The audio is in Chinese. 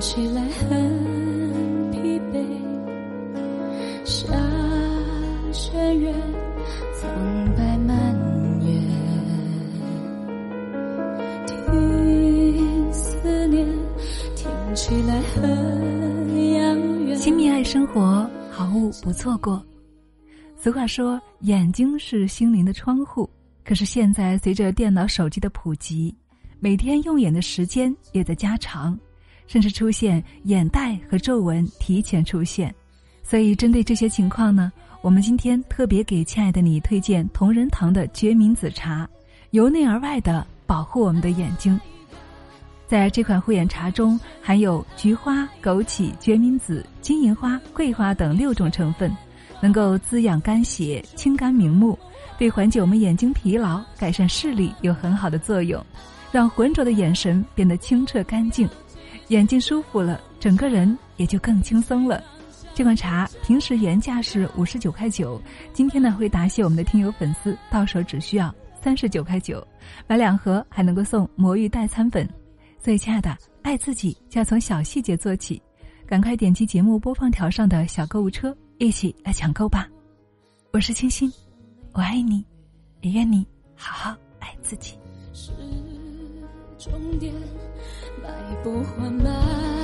起来很疲惫。下雪月，苍白蔓延。听思念，听起来很遥远。亲密爱生活，好物不错过。俗话说，眼睛是心灵的窗户。可是现在，随着电脑、手机的普及，每天用眼的时间也在加长，甚至出现眼袋和皱纹提前出现。所以，针对这些情况呢，我们今天特别给亲爱的你推荐同仁堂的决明子茶，由内而外的保护我们的眼睛。在这款护眼茶中，含有菊花、枸杞、决明子、金银花、桂花等六种成分。能够滋养肝血、清肝明目，对缓解我们眼睛疲劳、改善视力有很好的作用，让浑浊的眼神变得清澈干净，眼睛舒服了，整个人也就更轻松了。这款茶平时原价是五十九块九，今天呢会答谢我们的听友粉丝，到手只需要三十九块九，买两盒还能够送魔芋代餐粉。所以，亲爱的，爱自己就要从小细节做起，赶快点击节目播放条上的小购物车。一起来抢购吧！我是清新，我爱你，也愿你好好爱自己。终点，迈步缓慢。